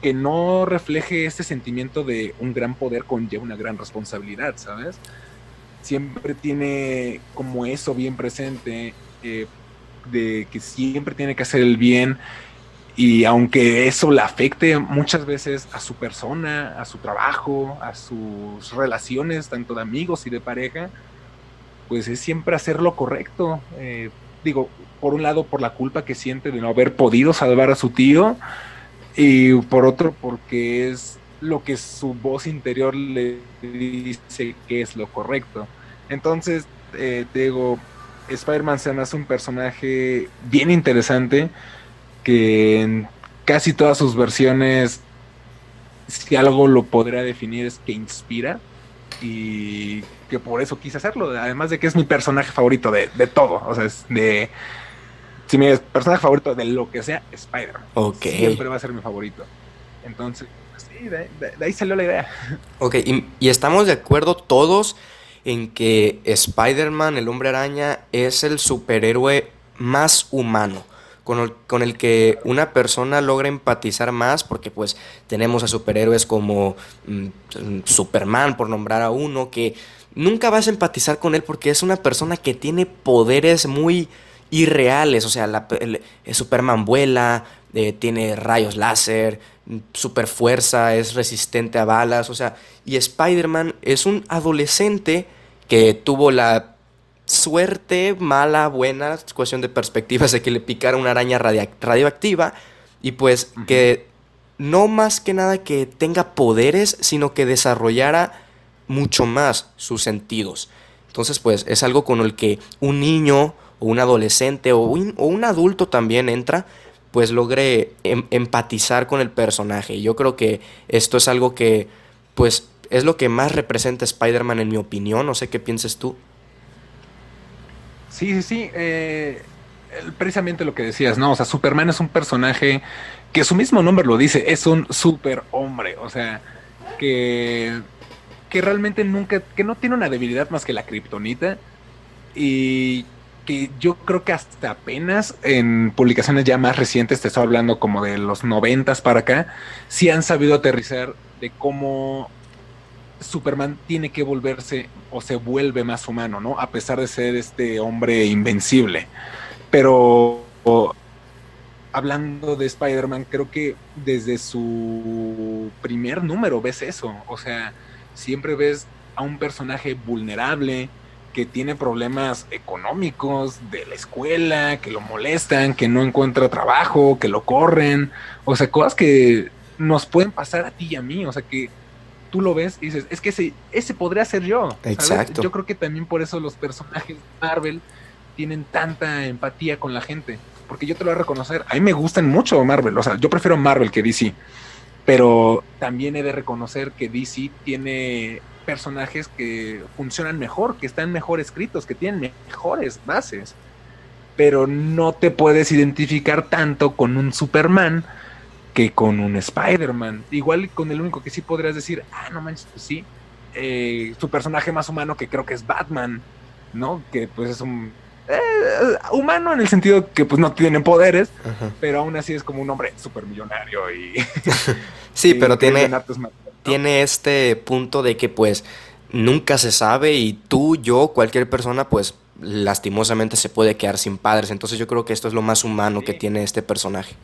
que no refleje este sentimiento de un gran poder conlleva una gran responsabilidad, ¿sabes? Siempre tiene como eso bien presente, eh, de que siempre tiene que hacer el bien y aunque eso le afecte muchas veces a su persona, a su trabajo, a sus relaciones, tanto de amigos y de pareja, pues es siempre hacer lo correcto. Eh, digo, por un lado por la culpa que siente de no haber podido salvar a su tío, y por otro porque es lo que su voz interior le dice que es lo correcto. Entonces, eh, digo, Spider-Man se me hace un personaje bien interesante que en casi todas sus versiones, si algo lo podría definir es que inspira y que por eso quise hacerlo, además de que es mi personaje favorito de, de todo, o sea, es de si mi personaje favorito de lo que sea, Spider-Man. Ok. Siempre va a ser mi favorito. Entonces, pues sí, de, ahí salió la idea. Ok, y, estamos de acuerdo todos en que Spider-Man, el hombre araña, es el superhéroe más humano. Con el, con el, que una persona logra empatizar más, porque pues tenemos a superhéroes como mm, Superman, por nombrar a uno, que nunca vas a empatizar con él porque es una persona que tiene poderes muy irreales. O sea, el, Superman vuela, eh, tiene rayos láser, super fuerza, es resistente a balas. O sea, y Spider-Man es un adolescente que tuvo la suerte, mala, buena, es cuestión de perspectivas, de que le picara una araña radioactiva. Y pues que no más que nada que tenga poderes, sino que desarrollara mucho más sus sentidos. Entonces, pues es algo con el que un niño o un adolescente o un, adulto también entra, pues logre em, empatizar con el personaje. Yo creo que esto es algo que, pues, es lo que más representa Spider-Man en mi opinión. No sé qué pienses tú. Sí, sí, sí. Eh, precisamente lo que decías, ¿no? O sea, Superman es un personaje que su mismo nombre lo dice, es un super hombre, o sea, que, que realmente nunca, que no tiene una debilidad más que la kriptonita y que yo creo que hasta apenas en publicaciones ya más recientes, te estoy hablando como de los noventas para acá, sí han sabido aterrizar de cómo Superman tiene que volverse o se vuelve más humano, ¿no? A pesar de ser este hombre invencible. Pero hablando de Spider-Man, creo que desde su primer número ves eso. O sea, siempre ves a un personaje vulnerable que tiene problemas económicos de la escuela, que lo molestan, que no encuentra trabajo, que lo corren. O sea, cosas que nos pueden pasar a ti y a mí. O sea, que tú lo ves y dices, es que ese, ese podría ser yo. Exacto. Yo creo que también por eso los personajes de Marvel tienen tanta empatía con la gente. Porque yo te lo voy a reconocer, a mí me gustan mucho Marvel, o sea, yo prefiero Marvel que DC. Pero también he de reconocer que DC tiene personajes que funcionan mejor, que están mejor escritos, que tienen mejores bases. Pero no te puedes identificar tanto con un Superman que con un Spider-Man. Igual con el único que sí podrías decir, ah, no manches, pues sí, eh, su personaje más humano que creo que es Batman, ¿no? Que pues es un eh, humano en el sentido que pues no tiene poderes, pero aún así es como un hombre súper millonario y... [LAUGHS] sí, pero tiene, tiene este punto de que pues nunca se sabe y tú, yo, cualquier persona pues lastimosamente se puede quedar sin padres. Entonces yo creo que esto es lo más humano que tiene este personaje.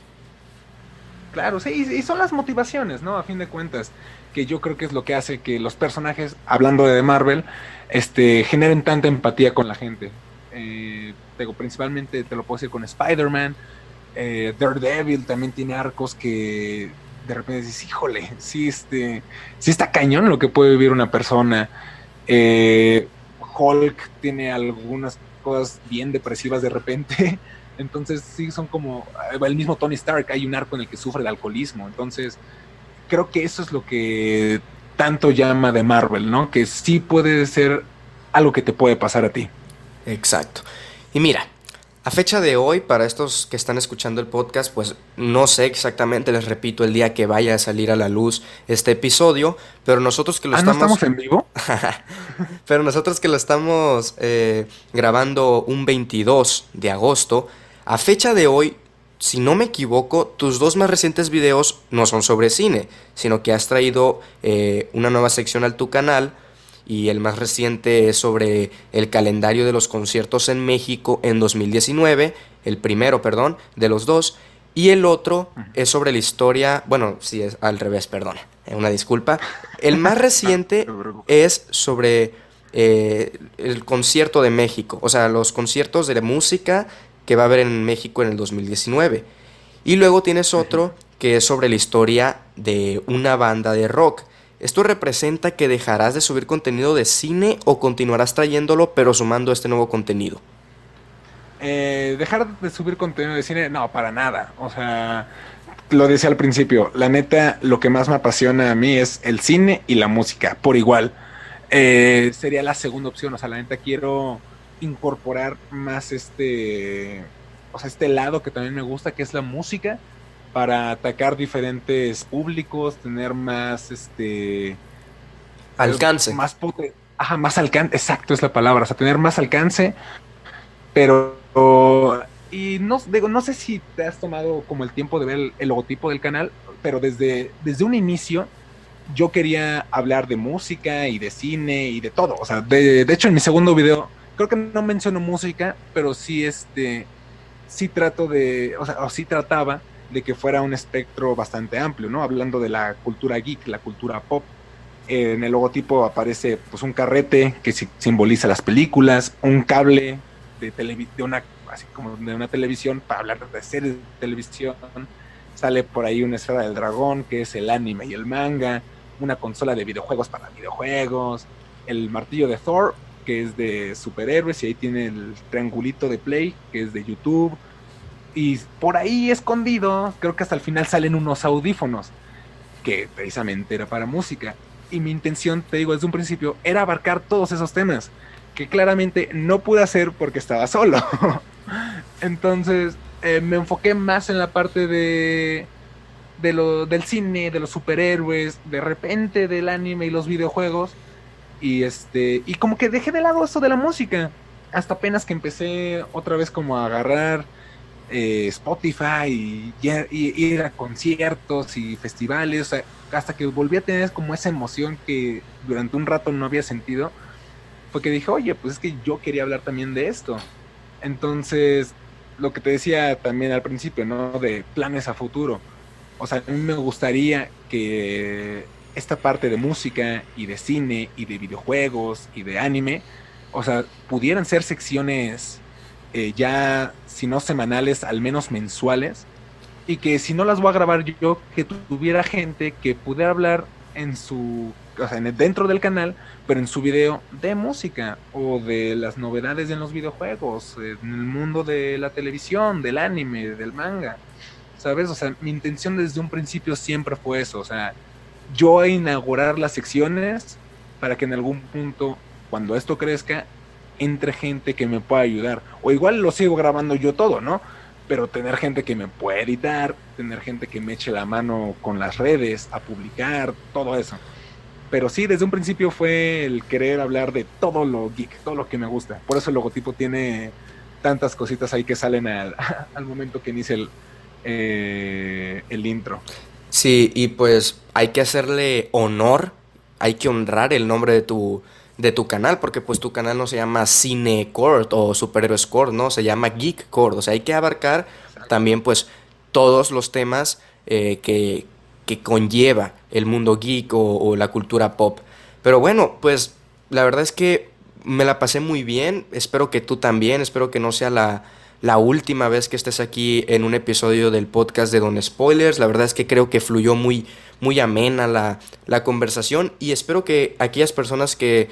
Claro, sí, y son las motivaciones, ¿no? A fin de cuentas, que yo creo que es lo que hace que los personajes, hablando de Marvel, este, generen tanta empatía con la gente. Eh, principalmente te lo puedo decir con Spider-Man. Eh, Daredevil también tiene arcos que de repente dices, híjole, sí, este, sí está cañón lo que puede vivir una persona. Eh, Hulk tiene algunas cosas bien depresivas de repente. [LAUGHS] Entonces, sí, son como el mismo Tony Stark. Hay un arco en el que sufre de alcoholismo. Entonces, creo que eso es lo que tanto llama de Marvel, ¿no? Que sí puede ser algo que te puede pasar a ti. Exacto. Y mira, a fecha de hoy, para estos que están escuchando el podcast, pues no sé exactamente, les repito, el día que vaya a salir a la luz este episodio, pero nosotros que lo ah, estamos... ¿no estamos en vivo? [LAUGHS] pero nosotros que lo estamos eh, grabando un 22 de agosto, a fecha de hoy, si no me equivoco, tus dos más recientes videos no son sobre cine, sino que has traído eh, una nueva sección al tu canal y el más reciente es sobre el calendario de los conciertos en México en 2019, el primero, perdón, de los dos, y el otro es sobre la historia, bueno, sí, es al revés, perdón, eh, una disculpa. El más [LAUGHS] reciente es sobre eh, el concierto de México, o sea, los conciertos de música que va a haber en México en el 2019. Y luego tienes otro que es sobre la historia de una banda de rock ¿Esto representa que dejarás de subir contenido de cine o continuarás trayéndolo pero sumando este nuevo contenido? Eh, dejar de subir contenido de cine, no, para nada. O sea, lo decía al principio, la neta, lo que más me apasiona a mí es el cine y la música, por igual. Eh, sería la segunda opción, o sea, la neta quiero incorporar más este, o sea, este lado que también me gusta, que es la música para atacar diferentes públicos, tener más este alcance. Más Ajá, más alcance, exacto es la palabra, o sea, tener más alcance, pero y no digo, no sé si te has tomado como el tiempo de ver el, logotipo del canal, pero desde, desde un inicio yo quería hablar de música y de cine y de todo. O sea, de, de hecho en mi segundo video, creo que no menciono música, pero sí este sí trato de, o sea, o sí trataba de que fuera un espectro bastante amplio, ¿no? Hablando de la cultura geek, la cultura pop. en el logotipo aparece pues un carrete que simboliza las películas, un cable de, de una así como de una televisión para hablar de series de televisión. Sale por ahí una esfera del dragón, que es el anime y el manga, una consola de videojuegos para videojuegos, el martillo de Thor, que es de superhéroes, y ahí tiene el triangulito de Play, que es de YouTube, y por ahí escondido, creo que hasta el final salen unos audífonos, que precisamente era para música. Y mi intención, te digo desde un principio, era abarcar todos esos temas, que claramente no pude hacer porque estaba solo. [LAUGHS] Entonces eh, me enfoqué más en la parte de, de lo, del cine, de los superhéroes, de repente del anime y los videojuegos. Y este, y como que dejé de lado esto de la música. Hasta apenas que empecé otra vez como a agarrar eh, Spotify y, ir a conciertos y festivales, hasta que volví a tener como esa emoción que durante un rato no había sentido, fue que dije, oye, pues es que yo quería hablar también de esto. Entonces, lo que te decía también al principio, ¿no? De planes a futuro. O sea, a mí me gustaría que esta parte de música y de cine y de videojuegos y de anime, o sea, pudieran ser secciones eh, ya, si no semanales, al menos mensuales, y que si no las voy a grabar yo, que tuviera gente que pudiera hablar en su, o sea, dentro del canal, pero en su video de música o de las novedades en los videojuegos, en el mundo de la televisión, del anime, del manga. ¿Sabes? O sea, mi intención desde un principio siempre fue eso, o sea, yo inaugurar las secciones para que en algún punto, cuando esto crezca, entre gente que me pueda ayudar. O igual lo sigo grabando yo todo, ¿no? Pero tener gente que me pueda editar, tener gente que me eche la mano con las redes, a publicar, todo eso. Pero sí, desde un principio fue el querer hablar de todo lo geek, todo lo que me gusta. Por eso el logotipo tiene tantas cositas ahí que salen al, [LAUGHS] momento que inicia el, eh, el intro. Sí, y pues hay que hacerle honor, hay que honrar el nombre de tu, de tu canal, porque pues tu canal no se llama Cine Court o Superhéroes Court, ¿no? Se llama Geek Court, o sea, hay que abarcar también pues todos los temas eh, que, que, conlleva el mundo geek o, o la cultura pop. Pero bueno, pues la verdad es que me la pasé muy bien, espero que tú también, espero que no sea la la última vez que estés aquí en un episodio del podcast de Don Spoilers. La verdad es que creo que fluyó muy, muy amena la, la conversación y espero que aquellas personas que eh,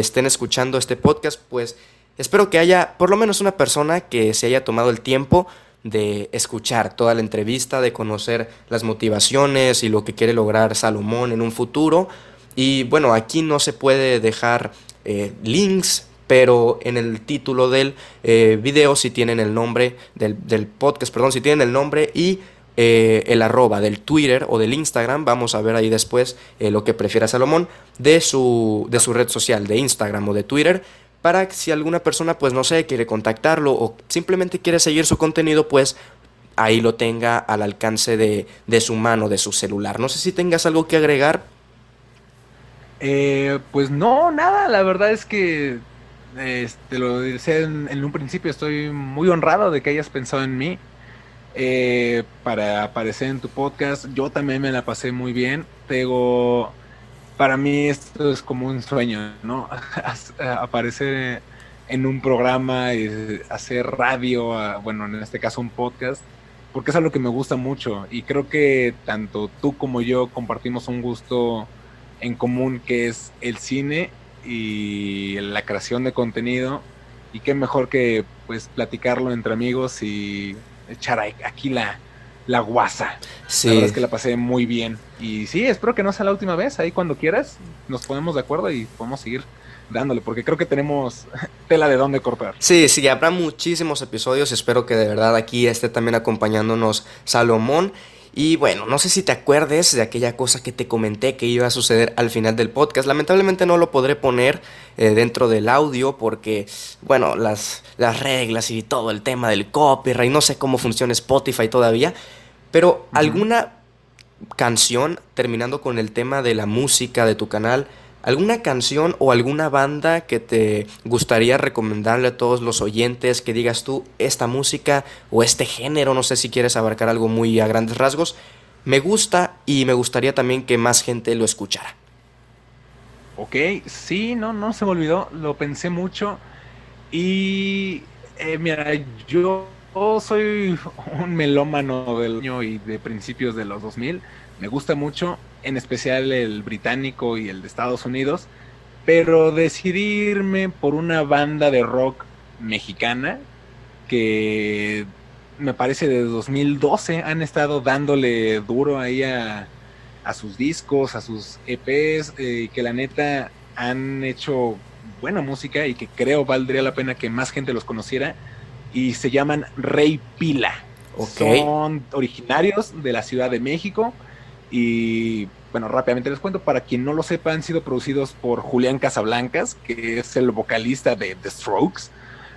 estén escuchando este podcast, pues espero que haya por lo menos una persona que se haya tomado el tiempo de escuchar toda la entrevista, de conocer las motivaciones y lo que quiere lograr Salomón en un futuro. Y bueno, aquí no se puede dejar eh, links pero en el título del eh, video si tienen el nombre del, podcast, perdón, si tienen el nombre y eh, el arroba del Twitter o del Instagram, vamos a ver ahí después eh, lo que prefiera Salomón, de su, de su red social, de Instagram o de Twitter, para que si alguna persona, pues no sé, quiere contactarlo o simplemente quiere seguir su contenido, pues ahí lo tenga al alcance de, de su mano, de su celular. No sé si tengas algo que agregar. pues no, nada, la verdad es que este, lo decía en, un principio, estoy muy honrado de que hayas pensado en mí eh, para aparecer en tu podcast. Yo también me la pasé muy bien. Tengo, para mí esto es como un sueño, ¿no? [LAUGHS] aparecer en un programa y hacer radio, bueno, en este caso un podcast, porque es algo que me gusta mucho y creo que tanto tú como yo compartimos un gusto en común que es el cine y la creación de contenido. Y qué mejor que pues platicarlo entre amigos y echar aquí la, la guasa. La verdad es que la pasé muy bien. Y sí, espero que no sea la última vez. Ahí cuando quieras nos ponemos de acuerdo y podemos seguir dándole, porque creo que tenemos [LAUGHS] tela de dónde cortar. Sí, sí, habrá muchísimos episodios. Espero que de verdad aquí esté también acompañándonos Salomón. Y bueno, no sé si te acuerdes de aquella cosa que te comenté que iba a suceder al final del podcast. Lamentablemente no lo podré poner eh, dentro del audio porque, bueno, las, las reglas y todo el tema del copyright, no sé cómo funciona Spotify todavía. Pero alguna canción, terminando con el tema de la música de tu canal, ¿Alguna canción o alguna banda que te gustaría recomendarle a todos los oyentes que digas tú, esta música o este género, no sé si quieres abarcar algo muy a grandes rasgos, me gusta y me gustaría también que más gente lo escuchara? Ok, sí, no, no se me olvidó, lo pensé mucho y eh, mira, yo soy un melómano del año y de principios de los 2000, me gusta mucho en especial el británico y el de Estados Unidos, pero decidirme por una banda de rock mexicana que me parece de 2012 han estado dándole duro ahí a, sus discos, a sus EPs, eh, y que la neta han hecho buena música y que creo valdría la pena que más gente los conociera. y se llaman Rey Pila. Son originarios de la Ciudad de México y bueno, rápidamente les cuento, para quien no lo sepa, han sido producidos por Julián Casablancas, que es el vocalista de The Strokes.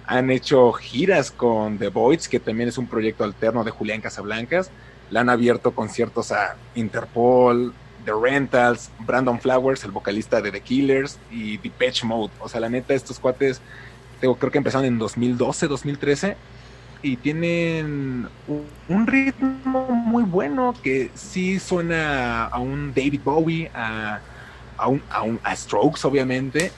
Han hecho giras con The Voids, que también es un proyecto alterno de Julián Casablancas. Le han abierto conciertos a Interpol, The Rentals, Brandon Flowers, el vocalista de The Killers, y Depeche Mode. O sea, la neta, estos cuates, creo que empezaron en 2012, 2013 y tienen un, ritmo muy bueno que sí suena a un David Bowie, a, un, a, Strokes obviamente,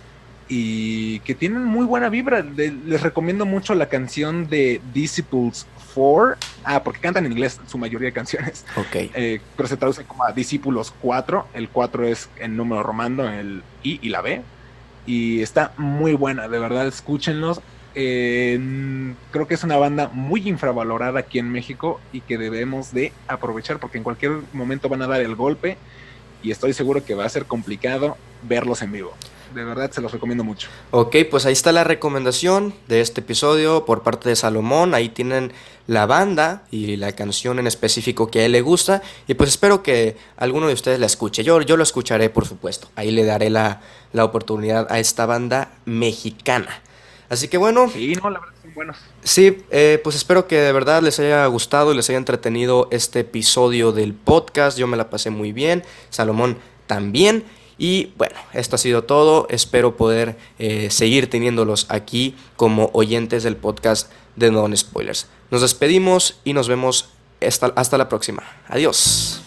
y que tienen muy buena vibra. les recomiendo mucho la canción de Disciples 4, ah, porque cantan en inglés su mayoría de canciones, okay. Eh, pero se traduce como a Discípulos 4, el 4 es en número romando, el I y la B, y está muy buena, de verdad, escúchenlos creo que es una banda muy infravalorada aquí en México y que debemos de aprovechar porque en cualquier momento van a dar el golpe y estoy seguro que va a ser complicado verlos en vivo. De verdad se los recomiendo mucho. Ok, pues ahí está la recomendación de este episodio por parte de Salomón. Ahí tienen la banda y la canción en específico que a él le gusta. Y pues espero que alguno de ustedes la escuche. Yo, yo lo escucharé, por supuesto. Ahí le daré la, la oportunidad a esta banda mexicana. Así que bueno. Sí, no, la verdad son buenos. Sí, eh, pues espero que de verdad les haya gustado y les haya entretenido este episodio del podcast. Yo me la pasé muy bien. Salomón también. Y bueno, esto ha sido todo. Espero poder eh, seguir teniéndolos aquí como oyentes del podcast de Non Spoilers. Nos despedimos y nos vemos hasta, hasta la próxima. Adiós.